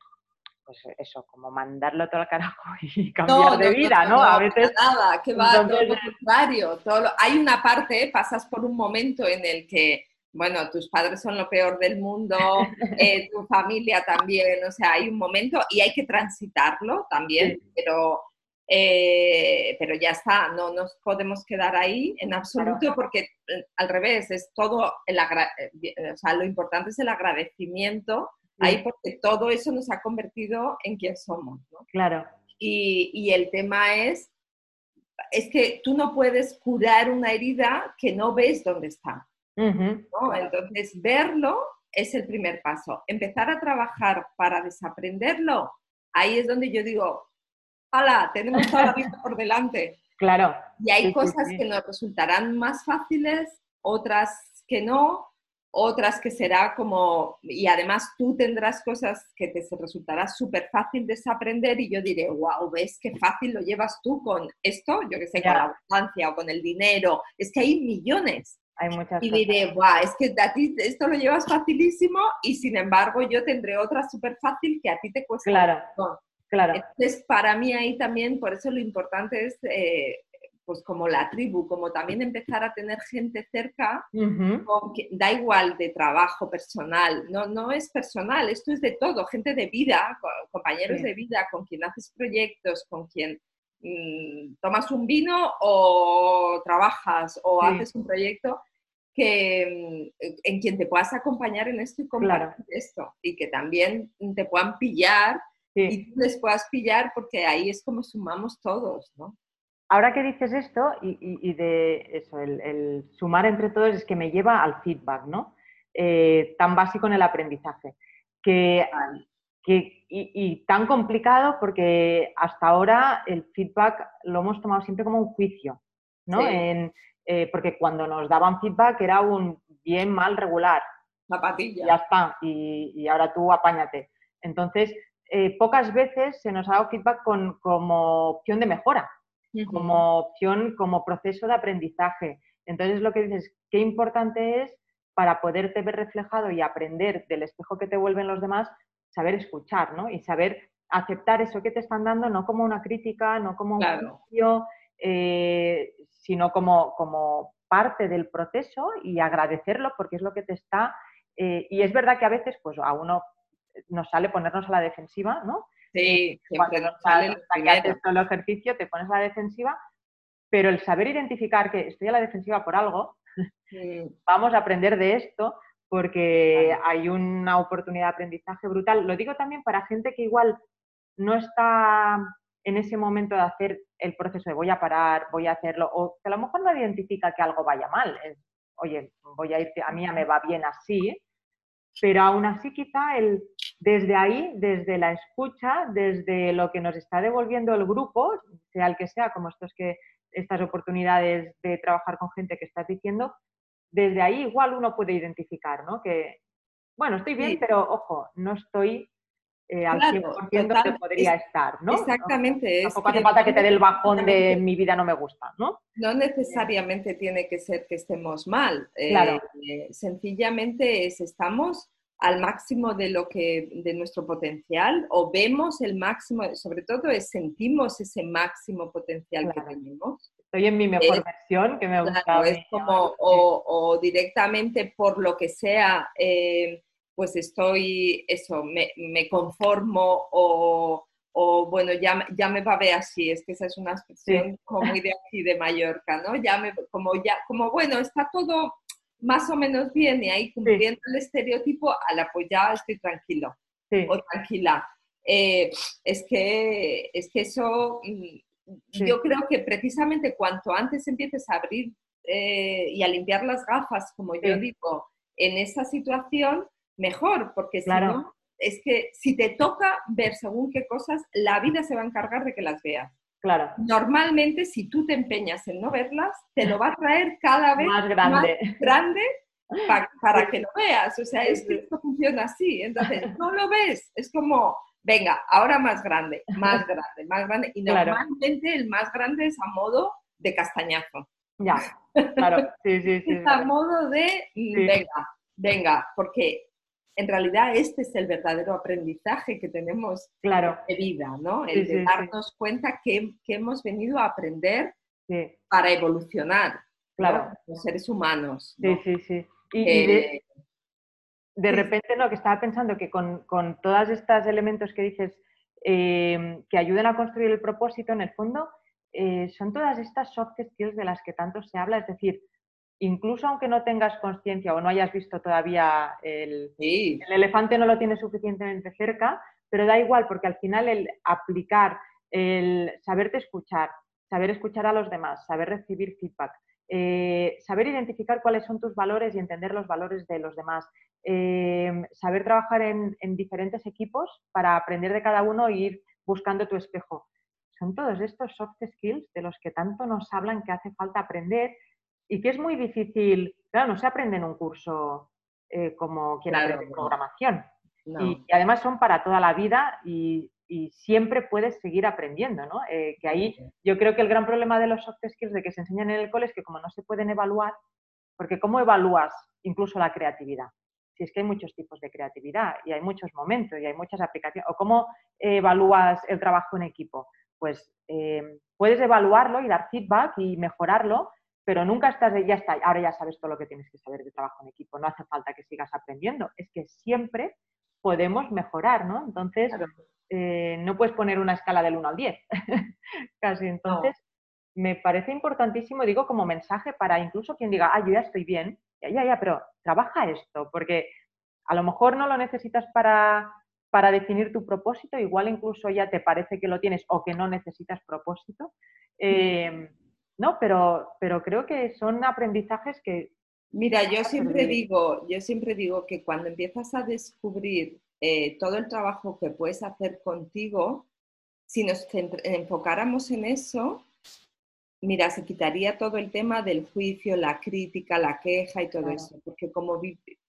pues eso, como mandarlo todo al carajo y cambiar de vida, ¿no? A veces. Nada, que va, todo lo contrario. Todo Hay una parte, pasas por un momento en el que bueno, tus padres son lo peor del mundo, eh, tu familia también, o sea, hay un momento y hay que transitarlo también, pero, eh, pero ya está, no nos podemos quedar ahí en absoluto porque eh, al revés, es todo, el o sea, lo importante es el agradecimiento ahí porque todo eso nos ha convertido en quien somos, ¿no? Claro. Y, y el tema es, es que tú no puedes curar una herida que no ves dónde está. Entonces, verlo es el primer paso. Empezar a trabajar para desaprenderlo, ahí es donde yo digo, hola, tenemos toda la vida por delante. Claro. Y hay cosas que nos resultarán más fáciles, otras que no, otras que será como, y además tú tendrás cosas que te resultará súper fácil desaprender y yo diré, wow, ves qué fácil lo llevas tú con esto, yo que sé, con la abundancia o con el dinero, es que hay millones y diré, guau, es que a ti esto lo llevas facilísimo y sin embargo yo tendré otra súper fácil que a ti te cuesta. Claro, claro. Entonces, para mí ahí también, por eso lo importante es, eh, pues como la tribu, como también empezar a tener gente cerca, da igual de trabajo personal, no, no es personal, esto es de todo, gente de vida, compañeros de vida, con quien haces proyectos, con quien mm, tomas un vino o trabajas o haces un proyecto que, mm, en quien te puedas acompañar en esto y compartir esto y que también te puedan pillar y tú les puedas pillar porque ahí es como sumamos todos, ¿no? Ahora que dices esto y, de eso, el, sumar entre todos es que me lleva al feedback, ¿no? Eh, tan básico en el aprendizaje. Que, que y, tan complicado porque hasta ahora el feedback lo hemos tomado siempre como un juicio, ¿no? En, eh, porque cuando nos daban feedback era un bien, mal, regular. Zapatilla. Ya está, y, ahora tú apáñate. Entonces, eh, pocas veces se nos ha dado feedback con, como opción de mejora, como opción, como proceso de aprendizaje. Entonces, lo que dices, qué importante es para poderte ver reflejado y aprender del espejo que te vuelven los demás, saber escuchar, ¿no? Y saber aceptar eso que te están dando, no como una crítica, no como un juicio, eh, sino como, como parte del proceso y agradecerlo porque es lo que te está... Eh, y es verdad que a veces pues a uno nos sale ponernos a la defensiva, ¿no? Sí, eh, cuando nos sale haces todo el ejercicio, te pones a la defensiva, pero el saber identificar que estoy a la defensiva por algo, vamos a aprender de esto porque hay una oportunidad de aprendizaje brutal. Lo digo también para gente que igual no está en ese momento de hacer el proceso de voy a parar, voy a hacerlo, o que a lo mejor no identifica que algo vaya mal. oye, voy a ir, a mí ya me va bien así, pero aún así quizá el desde ahí, desde la escucha, desde lo que nos está devolviendo el grupo, sea el que sea, como estos que, estas oportunidades de trabajar con gente que estás diciendo, desde ahí igual uno puede identificar, ¿no? Que, bueno, estoy bien, pero ojo, no estoy eh, al 100% donde podría estar, ¿no? Exactamente. Tampoco hace falta que te dé el bajón de mi vida no me gusta, ¿no? No necesariamente tiene que ser que estemos mal. Claro. Eh, sencillamente es, estamos al máximo de lo que de nuestro potencial o vemos el máximo, sobre todo es sentimos ese máximo potencial que tenemos. Estoy en mi mejor versión, que me gusta. es como, o, directamente por lo que sea, eh, pues estoy, eso, me, me conformo o, o, bueno, ya, ya me va a ver así, es que esa es una expresión como muy de aquí, de Mallorca, ¿no? Ya me, como ya, como bueno, está todo más o menos bien y ahí cumpliendo el estereotipo, a la pues ya estoy tranquilo o tranquila. Eh, es, que, es que eso, mm, yo creo que precisamente cuanto antes empieces a abrir eh, y a limpiar las gafas, como yo digo, en esa situación, mejor, porque si no, es que si te toca ver según qué cosas, la vida se va a encargar de que las veas. Claro. Normalmente, si tú te empeñas en no verlas, te lo va a traer cada vez más grande, grande para que lo veas. O sea, es que esto funciona así. Entonces, no lo ves. Es como, venga, ahora más grande, más grande, más grande. Y normalmente el más grande es a modo de castañazo. Ya, claro. Sí, sí, sí. Es a modo de, venga, venga, porque en realidad este es el verdadero aprendizaje que tenemos claro. de vida, ¿no? El de darnos cuenta que, hemos venido a aprender para evolucionar, claro. Los seres humanos. Sí, sí, sí. Y, de, de, repente, ¿no? Que estaba pensando que con, con todos estos elementos que dices em, que ayudan a construir el propósito, en el fondo, eh, son todas estas soft skills de las que tanto se habla, es decir, incluso aunque no tengas conciencia o no hayas visto todavía el, el, elefante no lo tienes suficientemente cerca, pero da igual porque al final el aplicar, el saberte escuchar, saber escuchar a los demás, saber recibir feedback, eh, saber identificar cuáles son tus valores y entender los valores de los demás, eh, saber trabajar en, en, diferentes equipos para aprender de cada uno e ir buscando tu espejo. Son todos estos soft skills de los que tanto nos hablan que hace falta aprender y que es muy difícil, claro, no se aprende en un curso eh, como quien aprende programación. Y, además son para toda la vida y, siempre puedes seguir aprendiendo, ¿no? Eh, que ahí yo creo que el gran problema de los soft skills de que se enseñan en el cole es que como no se pueden evaluar, porque ¿cómo evalúas incluso la creatividad? Si es que hay muchos tipos de creatividad y hay muchos momentos y hay muchas aplicaciones. ¿O cómo evalúas el trabajo en equipo? Pues eh, puedes evaluarlo y dar feedback y mejorarlo, pero nunca estás de ya está, ahora ya sabes todo lo que tienes que saber de trabajo en equipo, no hace falta que sigas aprendiendo, es que siempre podemos mejorar, ¿no? Entonces, eh, no puedes poner una escala del 1 al 10, casi. Entonces, me parece importantísimo, digo, como mensaje para incluso quien diga, ah, yo ya estoy bien, ya, ya, ya, pero trabaja esto, porque a lo mejor no lo necesitas para, para definir tu propósito, igual incluso ya te parece que lo tienes o que no necesitas propósito. Eh, ¿no? Pero, pero creo que son aprendizajes que... Mira, yo siempre digo, yo siempre digo que cuando empiezas a descubrir eh, todo el trabajo que puedes hacer contigo, si nos enfocáramos en eso, mira, se quitaría todo el tema del juicio, la crítica, la queja y todo eso, porque como,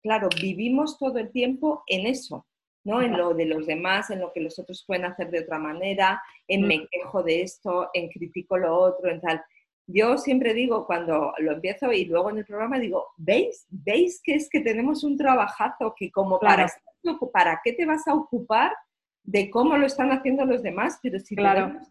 claro, vivimos todo el tiempo en eso, ¿no? En lo de los demás, en lo que los otros pueden hacer de otra manera, en me quejo de esto, en critico lo otro, en tal yo siempre digo cuando lo empiezo y luego en el programa digo, ¿veis? ¿Veis que es que tenemos un trabajazo que como para, para qué te vas a ocupar de cómo lo están haciendo los demás? Pero si tenemos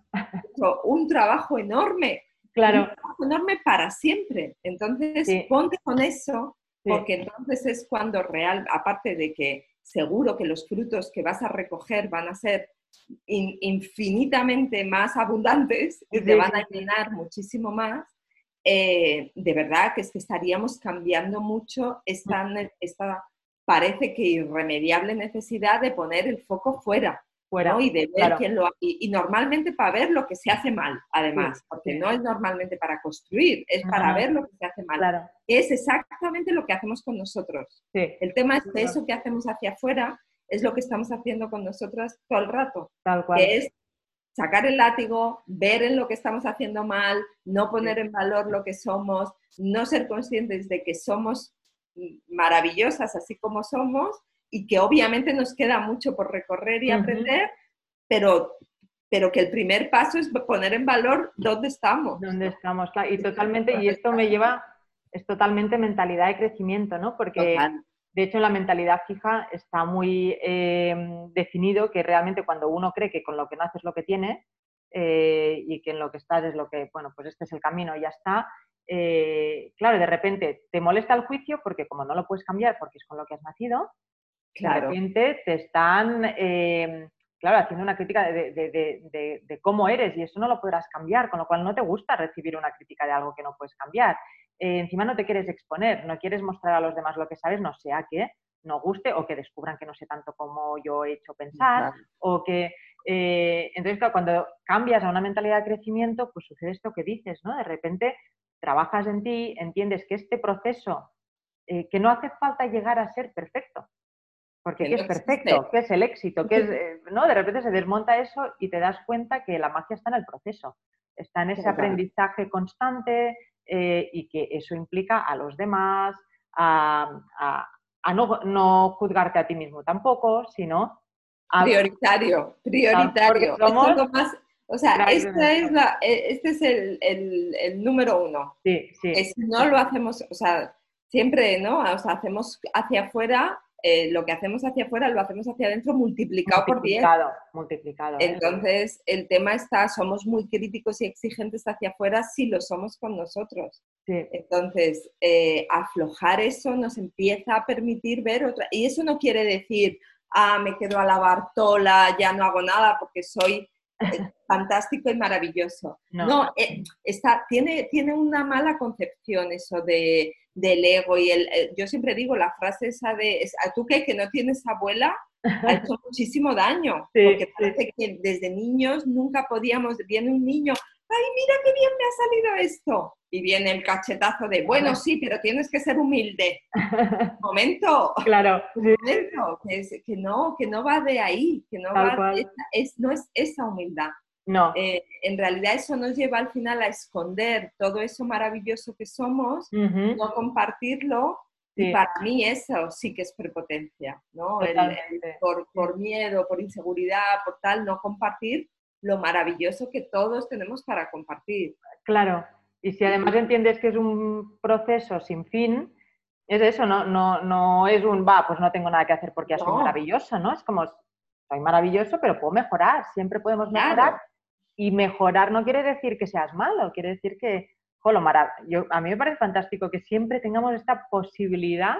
un trabajo enorme, claro. un trabajo enorme para siempre. Entonces, ponte con eso, porque entonces es cuando real, aparte de que seguro que los frutos que vas a recoger van a ser infinitamente más abundantes y te van a llenar muchísimo más, eh, de verdad que es que estaríamos cambiando mucho esta, esta, parece que irremediable necesidad de poner el foco fuera. Fuera, y de ver quién lo y, normalmente para ver lo que se hace mal, además, porque no es normalmente para construir, es para ver lo que se hace mal. Es exactamente lo que hacemos con nosotros. El tema es que eso que hacemos hacia afuera es lo que estamos haciendo con nosotras todo el rato. Tal cual. Que es sacar el látigo, ver en lo que estamos haciendo mal, no poner en valor lo que somos, no ser conscientes de que somos maravillosas así como somos y que obviamente nos queda mucho por recorrer y aprender, pero, pero que el primer paso es poner en valor dónde estamos. Dónde estamos, Y totalmente, y esto me lleva, es totalmente mentalidad de crecimiento, ¿no? Porque de hecho la mentalidad fija está muy em, definido que realmente cuando uno cree que con lo que no haces lo que tiene eh, y que en lo que estás es lo que, bueno, pues este es el camino y ya está, eh, claro, de repente te molesta el juicio porque como no lo puedes cambiar porque es con lo que has nacido, de repente te están, eh, claro, haciendo una crítica de, cómo eres y eso no lo podrás cambiar, con lo cual no te gusta recibir una crítica de algo que no puedes cambiar. Eh, encima no te quieres exponer, no quieres mostrar a los demás lo que sabes, no sea que no guste o que descubran que no sé tanto como yo he hecho pensar o que... Eh, entonces, claro, cuando cambias a una mentalidad de crecimiento, pues sucede esto que dices, ¿no? De repente trabajas en ti, entiendes que este proceso, que no hace falta llegar a ser perfecto, porque ¿qué es perfecto? ¿Qué es el éxito? ¿Qué es, eh, ¿no? De repente se desmonta eso y te das cuenta que la magia está en el proceso, está en ese aprendizaje constante eh, y que eso implica a los demás, a, no, juzgarte a ti mismo tampoco, sino... A, prioritario, prioritario. o sea, esta es la, e, este es el, el, número uno. Sí, sí. si no lo hacemos, o sea, siempre, ¿no? O sea, hacemos hacia afuera eh, lo que hacemos hacia afuera lo hacemos hacia adentro multiplicado, por 10. Multiplicado. ¿eh? Entonces, el tema está, somos muy críticos y exigentes hacia afuera si lo somos con nosotros. Entonces, eh, aflojar eso nos empieza a permitir ver otra. Y eso no quiere decir, ah, me quedo a la bartola, ya no hago nada porque soy fantástico y maravilloso. No, está, tiene, tiene una mala concepción eso de del ego y el, eh, yo siempre digo la frase esa de, ¿a tú qué? Que no tienes abuela, ha hecho muchísimo daño, porque parece que desde niños nunca podíamos, viene un niño, ay, mira qué bien me ha salido esto, y viene el cachetazo de, bueno, sí, pero tienes que ser humilde. Momento. Claro. Momento, que, no, que no va de ahí, que no, va es, no es esa humildad. No. Eh, en realidad eso nos lleva al final a esconder todo eso maravilloso que somos, no compartirlo. Y para mí eso sí que es prepotencia, ¿no? por, por, miedo, por inseguridad, por tal, no compartir lo maravilloso que todos tenemos para compartir. Claro, y si además entiendes que es un proceso sin fin, es eso, no, no, no es un, va, pues no tengo nada que hacer porque ya soy maravilloso, ¿no? Es como, soy maravilloso, pero puedo mejorar, siempre podemos mejorar y mejorar no quiere decir que seas malo, quiere decir que, jolo, yo, a mí me parece fantástico que siempre tengamos esta posibilidad,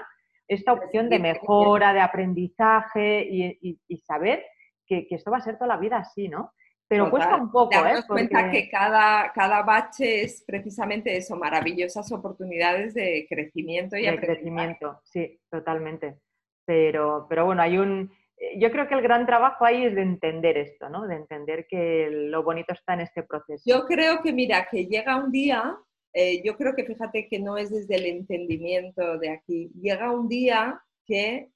esta opción de mejora, de aprendizaje y, saber que, esto va a ser toda la vida así, ¿no? Pero cuesta un poco, ¿eh? cuenta que cada, cada bache es precisamente eso, maravillosas oportunidades de crecimiento y de crecimiento, sí, totalmente. Pero, pero bueno, hay un, yo creo que el gran trabajo ahí es de entender esto, ¿no? De entender que lo bonito está en este proceso. Yo creo que, mira, que llega un día, eh, yo creo que fíjate que no es desde el entendimiento de aquí, llega un día que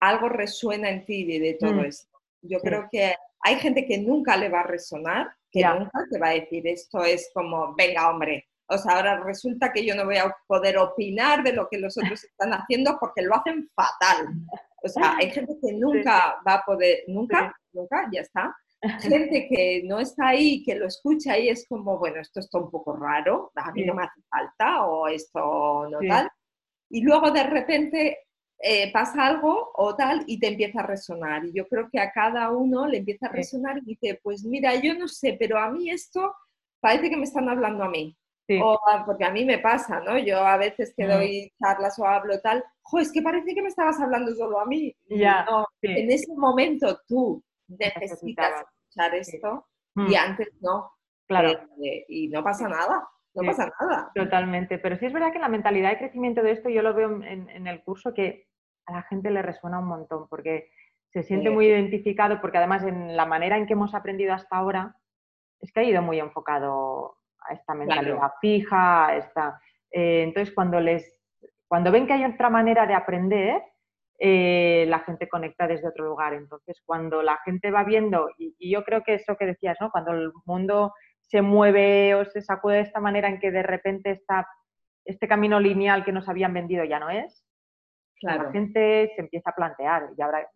algo resuena en ti de, todo mm. esto. Yo creo que hay gente que nunca le va a resonar, que nunca te va a decir esto es como, venga hombre, o sea, ahora resulta que yo no voy a poder opinar de lo que los otros están haciendo porque lo hacen fatal. O sea, hay gente que nunca va a poder, nunca, nunca, ya está. Gente que no está ahí, que lo escucha y es como, bueno, esto está un poco raro, a mí no me hace falta o esto no tal. Y luego de repente eh, pasa algo o tal y te empieza a resonar. Y yo creo que a cada uno le empieza a resonar y dice, pues mira, yo no sé, pero a mí esto parece que me están hablando a mí. O, porque a mí me pasa, ¿no? Yo a veces que doy charlas o hablo tal, jo, es que parece que me estabas hablando solo a mí. Ya, En ese momento tú necesitas escuchar esto y mm. antes no. Claro. Eh, y no pasa nada. No pasa nada. Totalmente. Pero sí es verdad que la mentalidad de crecimiento de esto yo lo veo en, el curso que a la gente le resuena un montón porque se siente muy identificado porque además en la manera en que hemos aprendido hasta ahora es que ha ido muy enfocado a esta mentalidad fija, esta... Eh, entonces, cuando, les, cuando ven que hay otra manera de aprender, eh, la gente conecta desde otro lugar. Entonces, cuando la gente va viendo, y, y, yo creo que eso que decías, ¿no? Cuando el mundo se mueve o se sacude de esta manera en que de repente está este camino lineal que nos habían vendido ya no es, la gente se empieza a plantear, y ahora,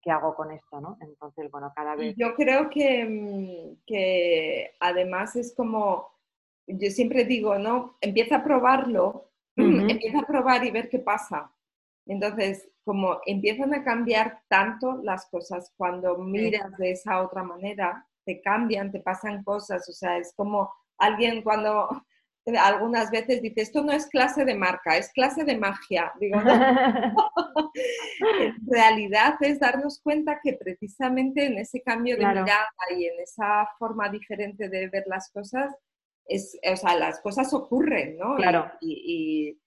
¿qué hago con esto? ¿no? Entonces, bueno, cada vez... Yo creo que, mm, que además es como, yo siempre digo, ¿no? Empieza a probarlo, empieza a probar y ver qué pasa. Entonces, como empiezan a cambiar tanto las cosas cuando miras de esa otra manera, te cambian, te pasan cosas, o sea, es como alguien cuando algunas veces dice, esto no es clase de marca, es clase de magia. Digo, en realidad es darnos cuenta que precisamente en ese cambio de mirada y en esa forma diferente de ver las cosas, es, o sea, las cosas ocurren, ¿no? Claro. Y,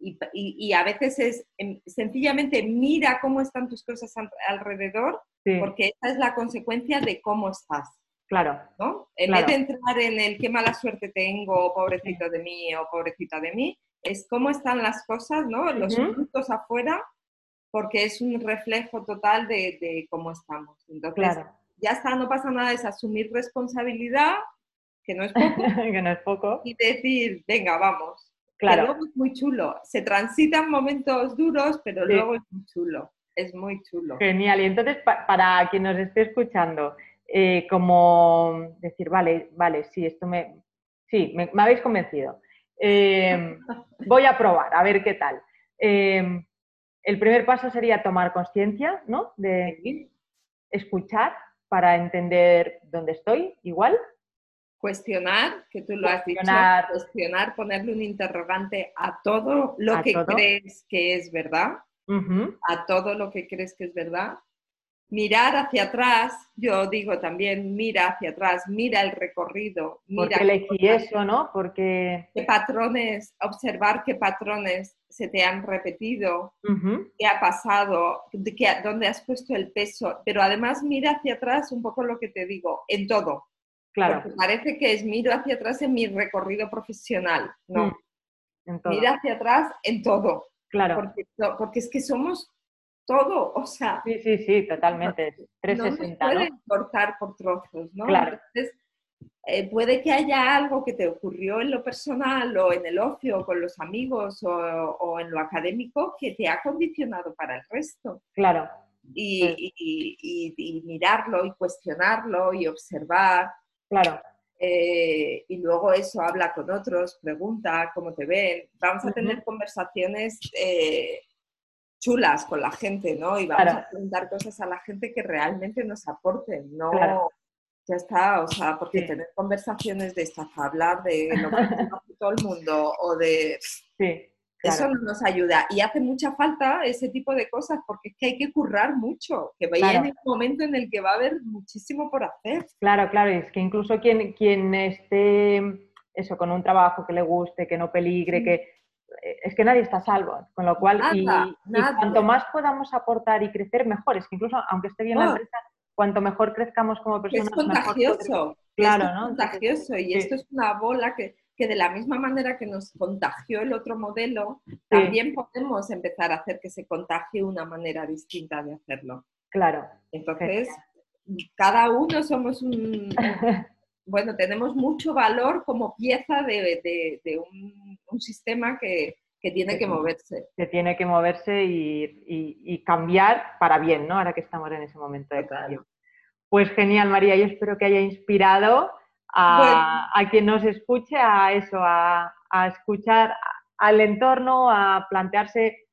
y, a veces es em, sencillamente mira cómo están tus cosas alrededor, porque esa es la consecuencia de cómo estás. Claro. ¿no? En vez de entrar en el qué mala suerte tengo, pobrecito de mí o pobrecita de mí, es cómo están las cosas, ¿no? Los frutos afuera, porque es un reflejo total de, cómo estamos. Entonces, ya está, no pasa nada, es asumir responsabilidad, que no es poco. que no es poco. Y decir, venga, vamos. Claro. luego es muy chulo. Se transitan momentos duros, pero luego es muy chulo. Es muy chulo. Genial. Y entonces, para quien nos esté escuchando, eh, como decir, vale, vale, sí, esto me, sí, me, habéis convencido. Em, voy a probar, a ver qué tal. Em, el primer paso sería tomar conciencia, ¿no? De escuchar para entender dónde estoy, igual. Cuestionar, que tú lo has dicho, cuestionar, ponerle un interrogante a todo lo que crees que es verdad, a todo lo que crees que es verdad mirar hacia atrás, yo digo también, mira hacia atrás, mira el recorrido. Mira Porque elegí eso, ¿no? Porque... ¿Qué patrones, observar qué patrones se te han repetido, qué ha pasado, qué, dónde has puesto el peso, pero además mira hacia atrás un poco lo que te digo, en todo. Claro. Porque parece que es miro hacia atrás en mi recorrido profesional, ¿no? Mm, mira hacia atrás en todo. Claro. Porque, porque es que somos todo, o sea... Sí, sí, sí, totalmente, 360, no se cortar por trozos, ¿no? Claro. Entonces, eh, puede que haya algo que te ocurrió en lo personal o en el ocio, con los amigos o, en lo académico que te ha condicionado para el resto. Claro. Y, y, mirarlo y cuestionarlo y observar. Claro. Eh, y luego eso habla con otros, pregunta cómo te ven. Vamos a tener conversaciones eh, chulas con la gente, ¿no? Y vamos a preguntar cosas a la gente que realmente nos aporten, no ya está, o sea, porque tener conversaciones de estas, hablar de lo que todo el mundo o de... Sí. Eso no nos ayuda y hace mucha falta ese tipo de cosas porque es que hay que currar mucho, que vaya en un momento en el que va a haber muchísimo por hacer. Claro, claro, es que incluso quien, quien esté eso, con un trabajo que le guste, que no peligre, que es que nadie está a salvo, con lo cual, y, cuanto más podamos aportar y crecer, mejor. Es que incluso, aunque esté bien la empresa, cuanto mejor crezcamos como personas, es contagioso. Claro, es contagioso. Y esto es una bola que, que, de la misma manera que nos contagió el otro modelo, también podemos empezar a hacer que se contagie una manera distinta de hacerlo. Claro. Entonces, cada uno somos un, bueno, tenemos mucho valor como pieza de, un, sistema que, tiene que moverse. Que tiene que moverse y, cambiar para bien, ¿no? Ahora que estamos en ese momento de cambio. Pues genial, María, yo espero que haya inspirado a, quien nos escuche a eso, a, escuchar al entorno, a plantearse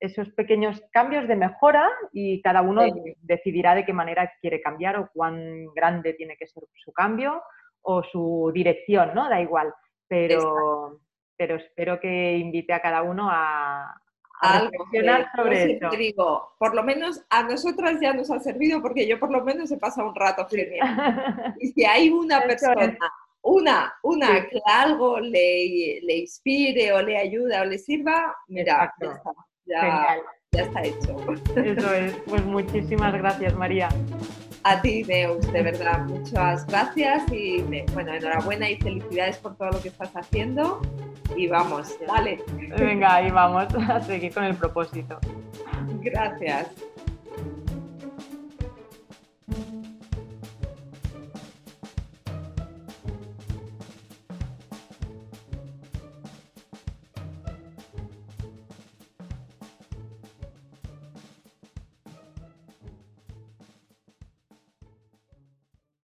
esos pequeños cambios de mejora y cada uno decidirá de qué manera quiere cambiar o cuán grande tiene que ser su cambio o su dirección, ¿no? Da igual. Pero, pero espero que invite a cada uno a, reflexionar sobre eso. digo, por lo menos a nosotras ya nos ha servido porque yo por lo menos he pasado un rato genial. y si hay una persona una, una que algo le, le, inspire o le ayuda o le sirva, mira, ya está. Ya, ya está hecho. Eso es. Pues muchísimas gracias, María. A ti, Neus, de verdad, muchas gracias y bueno, enhorabuena y felicidades por todo lo que estás haciendo. y vamos, dale. Venga, ahí vamos a seguir con el propósito. Gracias.